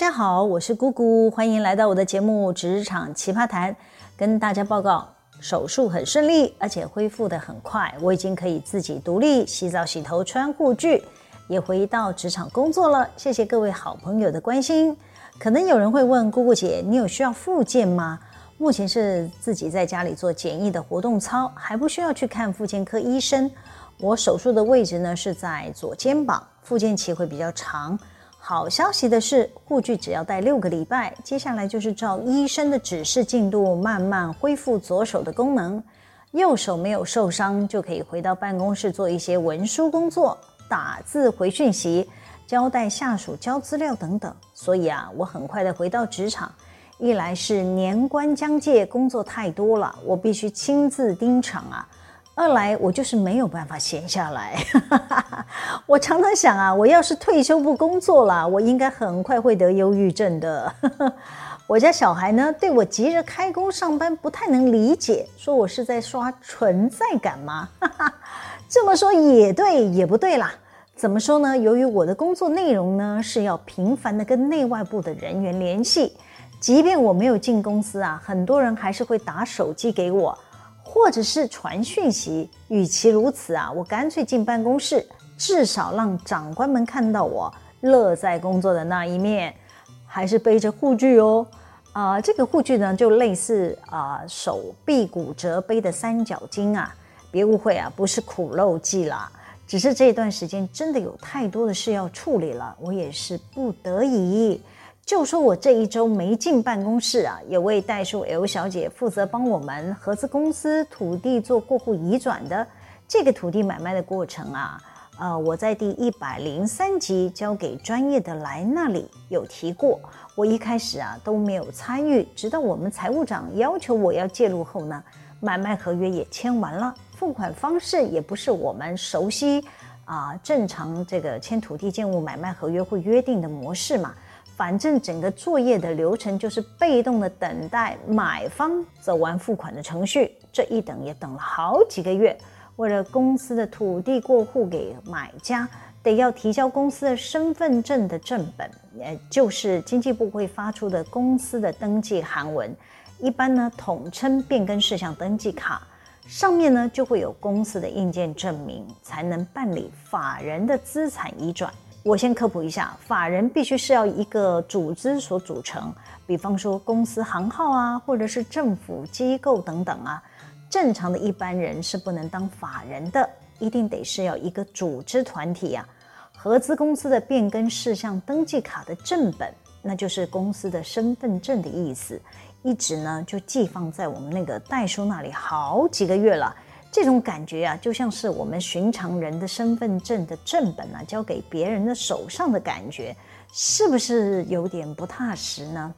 大家好，我是姑姑，欢迎来到我的节目《职场奇葩谈》，跟大家报告手术很顺利，而且恢复得很快，我已经可以自己独立洗澡、洗头、穿护具，也回到职场工作了。谢谢各位好朋友的关心。可能有人会问姑姑姐，你有需要复健吗？目前是自己在家里做简易的活动操，还不需要去看复健科医生。我手术的位置呢是在左肩膀，复健期会比较长。好消息的是，护具只要戴六个礼拜，接下来就是照医生的指示进度，慢慢恢复左手的功能。右手没有受伤，就可以回到办公室做一些文书工作、打字回讯息、交代下属交资料等等。所以啊，我很快的回到职场。一来是年关将届，工作太多了，我必须亲自盯场啊。二来，我就是没有办法闲下来。我常常想啊，我要是退休不工作了，我应该很快会得忧郁症的。我家小孩呢，对我急着开工上班不太能理解，说我是在刷存在感吗？这么说也对，也不对啦。怎么说呢？由于我的工作内容呢，是要频繁的跟内外部的人员联系，即便我没有进公司啊，很多人还是会打手机给我。或者是传讯息，与其如此啊，我干脆进办公室，至少让长官们看到我乐在工作的那一面，还是背着护具哦。啊、呃，这个护具呢，就类似啊、手臂骨折背的三角巾啊。别误会啊，不是苦肉计啦，只是这段时间真的有太多的事要处理了，我也是不得已。就说我这一周没进办公室啊，有位代数 L 小姐负责帮我们合资公司土地做过户移转的这个土地买卖的过程啊，呃，我在第一百零三集交给专业的来那里有提过，我一开始啊都没有参与，直到我们财务长要求我要介入后呢，买卖合约也签完了，付款方式也不是我们熟悉啊，正常这个签土地建物买卖合约会约定的模式嘛。反正整个作业的流程就是被动的等待买方走完付款的程序，这一等也等了好几个月。为了公司的土地过户给买家，得要提交公司的身份证的正本，也就是经济部会发出的公司的登记函文，一般呢统称变更事项登记卡，上面呢就会有公司的印鉴证明，才能办理法人的资产移转。我先科普一下，法人必须是要一个组织所组成，比方说公司行号啊，或者是政府机构等等啊。正常的一般人是不能当法人的，一定得是要一个组织团体啊。合资公司的变更事项登记卡的正本，那就是公司的身份证的意思，一直呢就寄放在我们那个代书那里好几个月了。这种感觉啊，就像是我们寻常人的身份证的正本啊，交给别人的手上的感觉，是不是有点不踏实呢？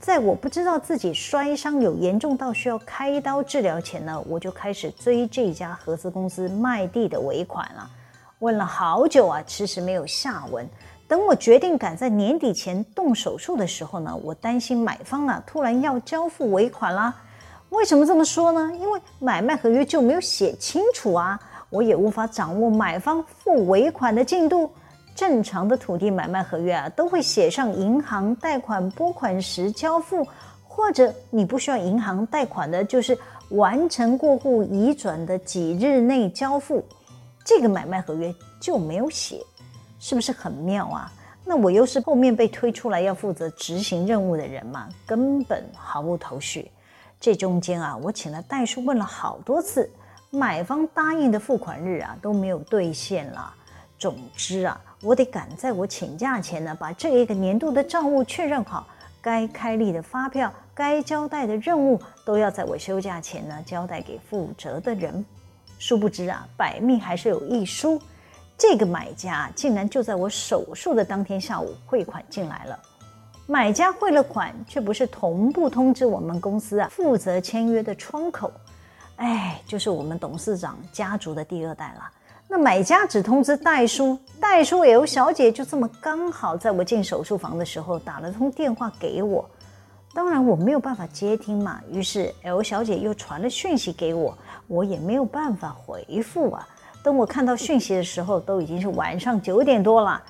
在我不知道自己摔伤有严重到需要开刀治疗前呢，我就开始追这家合资公司卖地的尾款了。问了好久啊，迟迟没有下文。等我决定赶在年底前动手术的时候呢，我担心买方啊突然要交付尾款啦。为什么这么说呢？因为买卖合约就没有写清楚啊，我也无法掌握买方付尾款的进度。正常的土地买卖合约啊，都会写上银行贷款拨款时交付，或者你不需要银行贷款的，就是完成过户移转的几日内交付。这个买卖合约就没有写，是不是很妙啊？那我又是后面被推出来要负责执行任务的人嘛，根本毫无头绪。这中间啊，我请了代书问了好多次，买方答应的付款日啊都没有兑现了。总之啊，我得赶在我请假前呢，把这一个年度的账务确认好，该开立的发票、该交代的任务都要在我休假前呢交代给负责的人。殊不知啊，百密还是有一疏，这个买家竟然就在我手术的当天下午汇款进来了。买家汇了款，却不是同步通知我们公司啊负责签约的窗口，哎，就是我们董事长家族的第二代了。那买家只通知代书，代书 L 小姐就这么刚好在我进手术房的时候打了通电话给我，当然我没有办法接听嘛，于是 L 小姐又传了讯息给我，我也没有办法回复啊。等我看到讯息的时候，都已经是晚上九点多了。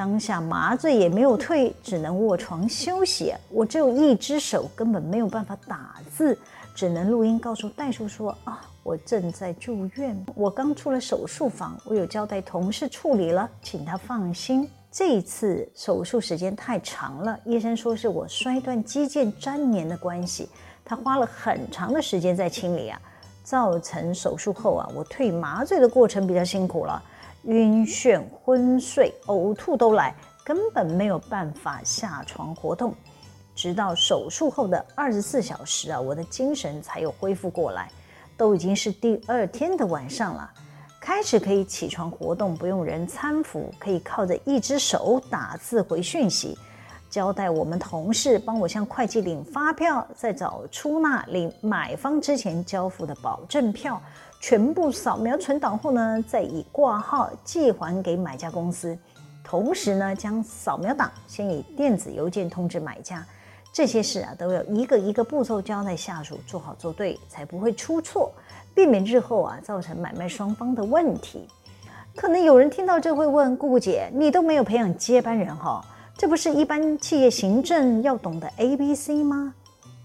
当下麻醉也没有退，只能卧床休息。我只有一只手，根本没有办法打字，只能录音告诉代书说：“啊，我正在住院，我刚出了手术房，我有交代同事处理了，请他放心。”这一次手术时间太长了，医生说是我摔断肌腱粘连的关系，他花了很长的时间在清理啊，造成手术后啊，我退麻醉的过程比较辛苦了。晕眩、昏睡、呕吐都来，根本没有办法下床活动。直到手术后的二十四小时啊，我的精神才有恢复过来。都已经是第二天的晚上了，开始可以起床活动，不用人搀扶，可以靠着一只手打字回讯息，交代我们同事帮我向会计领发票，再找出纳领买方之前交付的保证票。全部扫描存档后呢，再以挂号寄还给买家公司，同时呢，将扫描档先以电子邮件通知买家。这些事啊，都要一个一个步骤交代下属做好做对，才不会出错，避免日后啊造成买卖双方的问题。可能有人听到这会问姑姑姐，你都没有培养接班人哈，这不是一般企业行政要懂的 A B C 吗？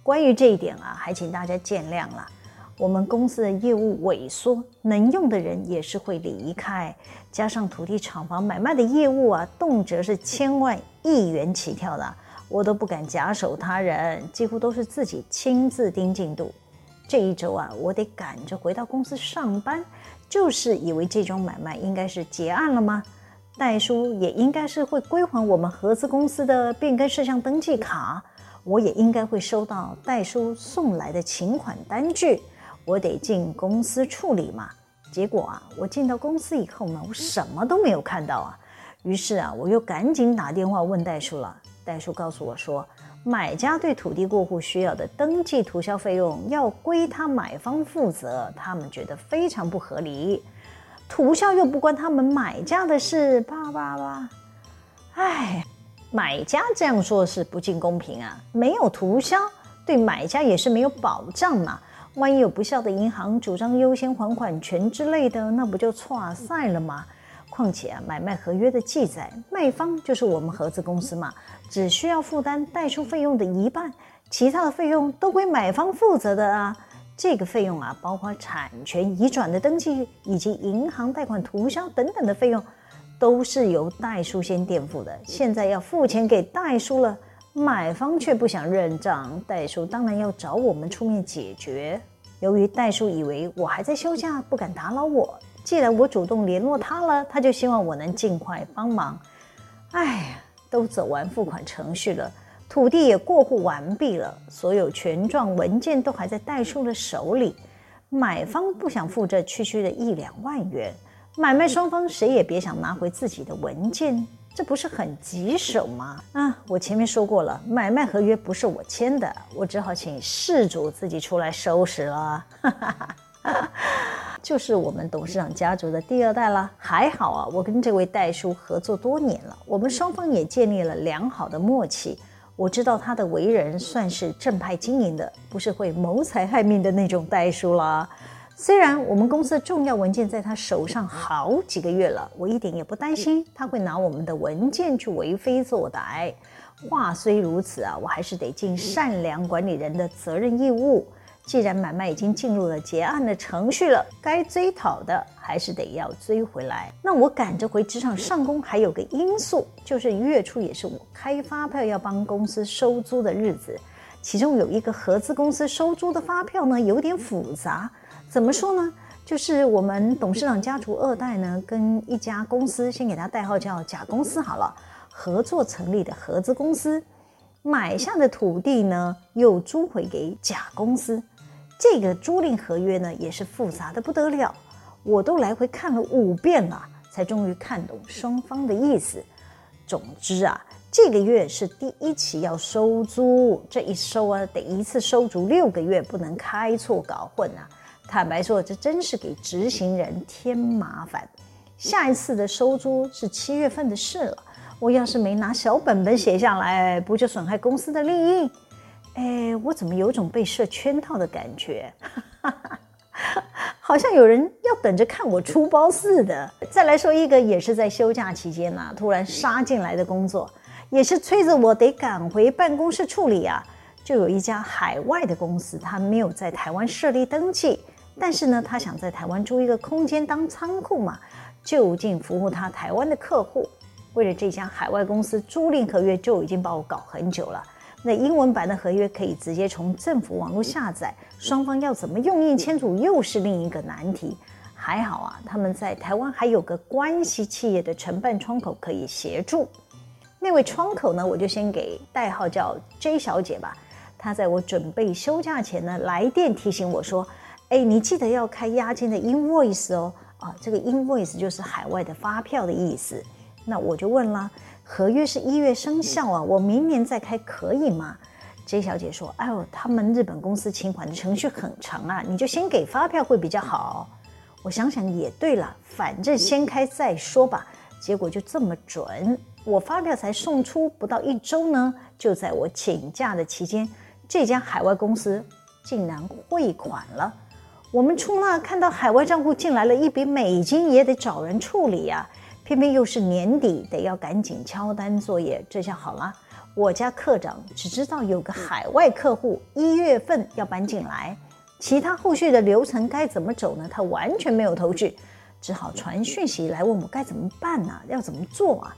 关于这一点啊，还请大家见谅了。我们公司的业务萎缩，能用的人也是会离开，加上土地厂房买卖的业务啊，动辄是千万亿元起跳的，我都不敢假手他人，几乎都是自己亲自盯进度。这一周啊，我得赶着回到公司上班，就是以为这桩买卖应该是结案了吗？代书也应该是会归还我们合资公司的变更事项登记卡，我也应该会收到代书送来的请款单据。我得进公司处理嘛，结果啊，我进到公司以后呢，我什么都没有看到啊。于是啊，我又赶紧打电话问代叔了。代叔告诉我说，买家对土地过户需要的登记涂销费用要归他买方负责，他们觉得非常不合理。涂销又不关他们买家的事，叭叭叭。哎，买家这样说是不尽公平啊，没有涂销，对买家也是没有保障嘛。万一有不孝的银行主张优先还款权之类的，那不就错赛了吗？况且啊，买卖合约的记载，卖方就是我们合资公司嘛，只需要负担代书费用的一半，其他的费用都归买方负责的啊。这个费用啊，包括产权移转的登记以及银行贷款涂销等等的费用，都是由代书先垫付的。现在要付钱给代书了。买方却不想认账，代书当然要找我们出面解决。由于代书以为我还在休假，不敢打扰我。既然我主动联络他了，他就希望我能尽快帮忙。哎呀，都走完付款程序了，土地也过户完毕了，所有权状文件都还在代书的手里。买方不想付这区区的一两万元，买卖双方谁也别想拿回自己的文件。这不是很棘手吗？啊，我前面说过了，买卖合约不是我签的，我只好请事主自己出来收拾了。就是我们董事长家族的第二代了。还好啊，我跟这位代叔合作多年了，我们双方也建立了良好的默契。我知道他的为人算是正派经营的，不是会谋财害命的那种代叔了。虽然我们公司的重要文件在他手上好几个月了，我一点也不担心他会拿我们的文件去为非作歹。话虽如此啊，我还是得尽善良管理人的责任义务。既然买卖已经进入了结案的程序了，该追讨的还是得要追回来。那我赶着回职场上工，还有个因素，就是月初也是我开发票要帮公司收租的日子，其中有一个合资公司收租的发票呢，有点复杂。怎么说呢？就是我们董事长家族二代呢，跟一家公司，先给他代号叫甲公司好了，合作成立的合资公司，买下的土地呢，又租回给甲公司。这个租赁合约呢，也是复杂的不得了，我都来回看了五遍了，才终于看懂双方的意思。总之啊，这个月是第一期要收租，这一收啊，得一次收足六个月，不能开错搞混啊。坦白说，这真是给执行人添麻烦。下一次的收租是七月份的事了，我要是没拿小本本写下来，不就损害公司的利益？哎，我怎么有种被设圈套的感觉？好像有人要等着看我出包似的。再来说一个，也是在休假期间呐，突然杀进来的工作，也是催着我得赶回办公室处理啊。就有一家海外的公司，他没有在台湾设立登记，但是呢，他想在台湾租一个空间当仓库嘛，就近服务他台湾的客户。为了这家海外公司租赁合约，就已经把我搞很久了。那英文版的合约可以直接从政府网络下载，双方要怎么用印签署又是另一个难题。还好啊，他们在台湾还有个关系企业的承办窗口可以协助。那位窗口呢，我就先给代号叫 J 小姐吧。她在我准备休假前呢，来电提醒我说：“哎，你记得要开押金的 invoice 哦。啊，这个 invoice 就是海外的发票的意思。那我就问了，合约是一月生效啊，我明年再开可以吗？J 小姐说：“哎呦，他们日本公司请款的程序很长啊，你就先给发票会比较好。”我想想也对了，反正先开再说吧。结果就这么准，我发票才送出不到一周呢，就在我请假的期间。这家海外公司竟然汇款了，我们出纳看到海外账户进来了一笔美金，也得找人处理呀。偏偏又是年底，得要赶紧敲单作业。这下好了，我家课长只知道有个海外客户一月份要搬进来，其他后续的流程该怎么走呢？他完全没有头绪，只好传讯息来问我该怎么办呢？要怎么做啊？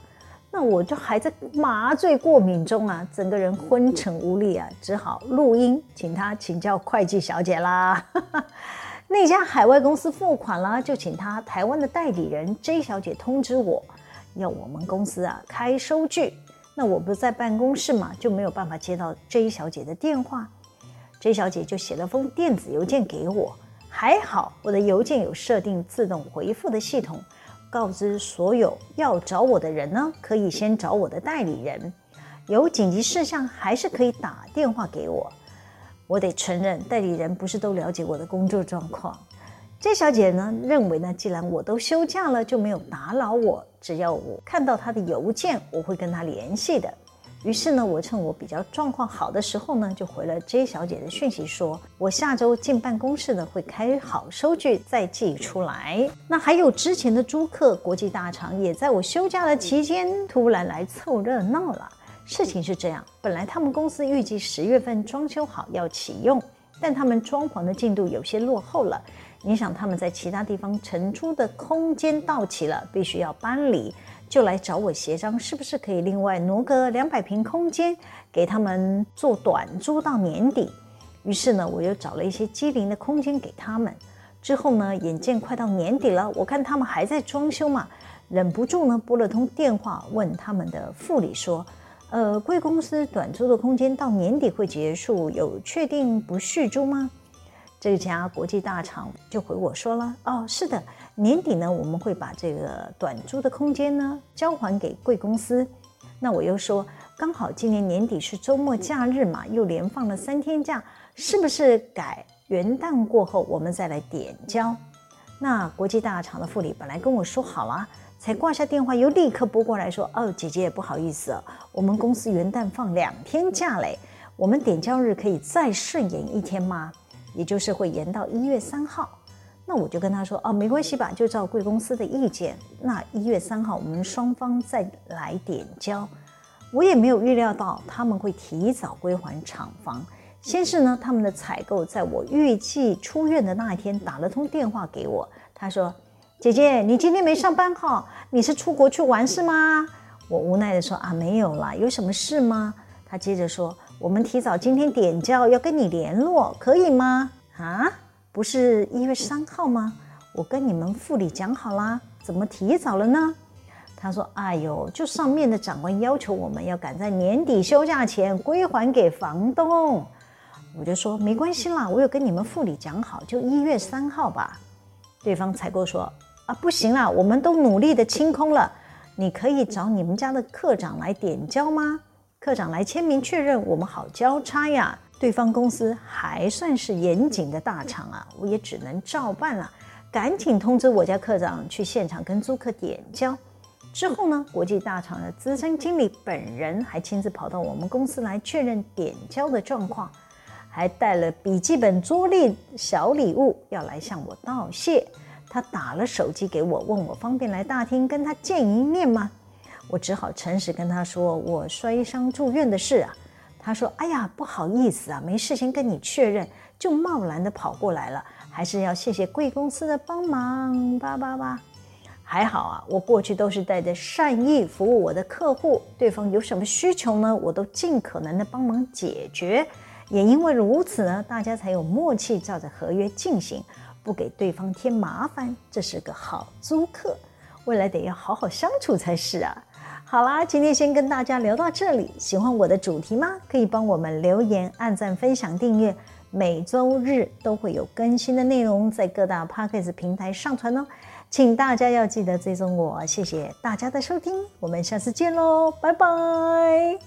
那我就还在麻醉过敏中啊，整个人昏沉无力啊，只好录音请他请教会计小姐啦。那家海外公司付款了，就请他台湾的代理人 J 小姐通知我，要我们公司啊开收据。那我不在办公室嘛，就没有办法接到 J 小姐的电话。J 小姐就写了封电子邮件给我，还好我的邮件有设定自动回复的系统。告知所有要找我的人呢，可以先找我的代理人。有紧急事项还是可以打电话给我。我得承认，代理人不是都了解我的工作状况。这小姐呢，认为呢，既然我都休假了，就没有打扰我。只要我看到她的邮件，我会跟她联系的。于是呢，我趁我比较状况好的时候呢，就回了 J 小姐的讯息，说我下周进办公室呢，会开好收据再寄出来。那还有之前的租客国际大厂，也在我休假的期间突然来凑热闹了。事情是这样，本来他们公司预计十月份装修好要启用，但他们装潢的进度有些落后了，影响他们在其他地方承租的空间到期了，必须要搬离。就来找我协商，是不是可以另外挪个两百平空间给他们做短租到年底？于是呢，我又找了一些机灵的空间给他们。之后呢，眼见快到年底了，我看他们还在装修嘛，忍不住呢拨了通电话问他们的副理说：“呃，贵公司短租的空间到年底会结束，有确定不续租吗？”这家国际大厂就回我说了：“哦，是的。”年底呢，我们会把这个短租的空间呢交还给贵公司。那我又说，刚好今年年底是周末假日嘛，又连放了三天假，是不是改元旦过后我们再来点交？那国际大厂的副理本来跟我说好了，才挂下电话又立刻拨过来说：“哦，姐姐不好意思，我们公司元旦放两天假嘞，我们点交日可以再顺延一天吗？也就是会延到一月三号。”那我就跟他说哦，没关系吧，就照贵公司的意见。那一月三号我们双方再来点交。我也没有预料到他们会提早归还厂房。先是呢，他们的采购在我预计出院的那一天打了通电话给我，他说：“姐姐，你今天没上班哈？你是出国去玩是吗？”我无奈地说：“啊，没有啦，有什么事吗？”他接着说：“我们提早今天点交，要跟你联络，可以吗？”啊？不是一月三号吗？我跟你们副理讲好啦，怎么提早了呢？他说：“哎呦，就上面的长官要求我们要赶在年底休假前归还给房东。”我就说：“没关系啦，我有跟你们副理讲好，就一月三号吧。”对方采购说：“啊，不行啦，我们都努力的清空了，你可以找你们家的课长来点交吗？课长来签名确认，我们好交差呀。”对方公司还算是严谨的大厂啊，我也只能照办了。赶紧通知我家课长去现场跟租客点交。之后呢，国际大厂的资深经理本人还亲自跑到我们公司来确认点交的状况。还带了笔记本桌历小礼物要来向我道谢。他打了手机给我，问我方便来大厅跟他见一面吗？我只好诚实跟他说我摔伤住院的事啊。他说：“哎呀，不好意思啊，没事先跟你确认，就贸然的跑过来了，还是要谢谢贵公司的帮忙。”叭叭叭。还好啊，我过去都是带着善意服务我的客户，对方有什么需求呢，我都尽可能的帮忙解决。也因为如此呢，大家才有默契，照着合约进行，不给对方添麻烦。这是个好租客，未来得要好好相处才是啊。好啦，今天先跟大家聊到这里。喜欢我的主题吗？可以帮我们留言、按赞、分享、订阅。每周日都会有更新的内容在各大 Podcast 平台上传哦。请大家要记得追踪我，谢谢大家的收听，我们下次见喽，拜拜。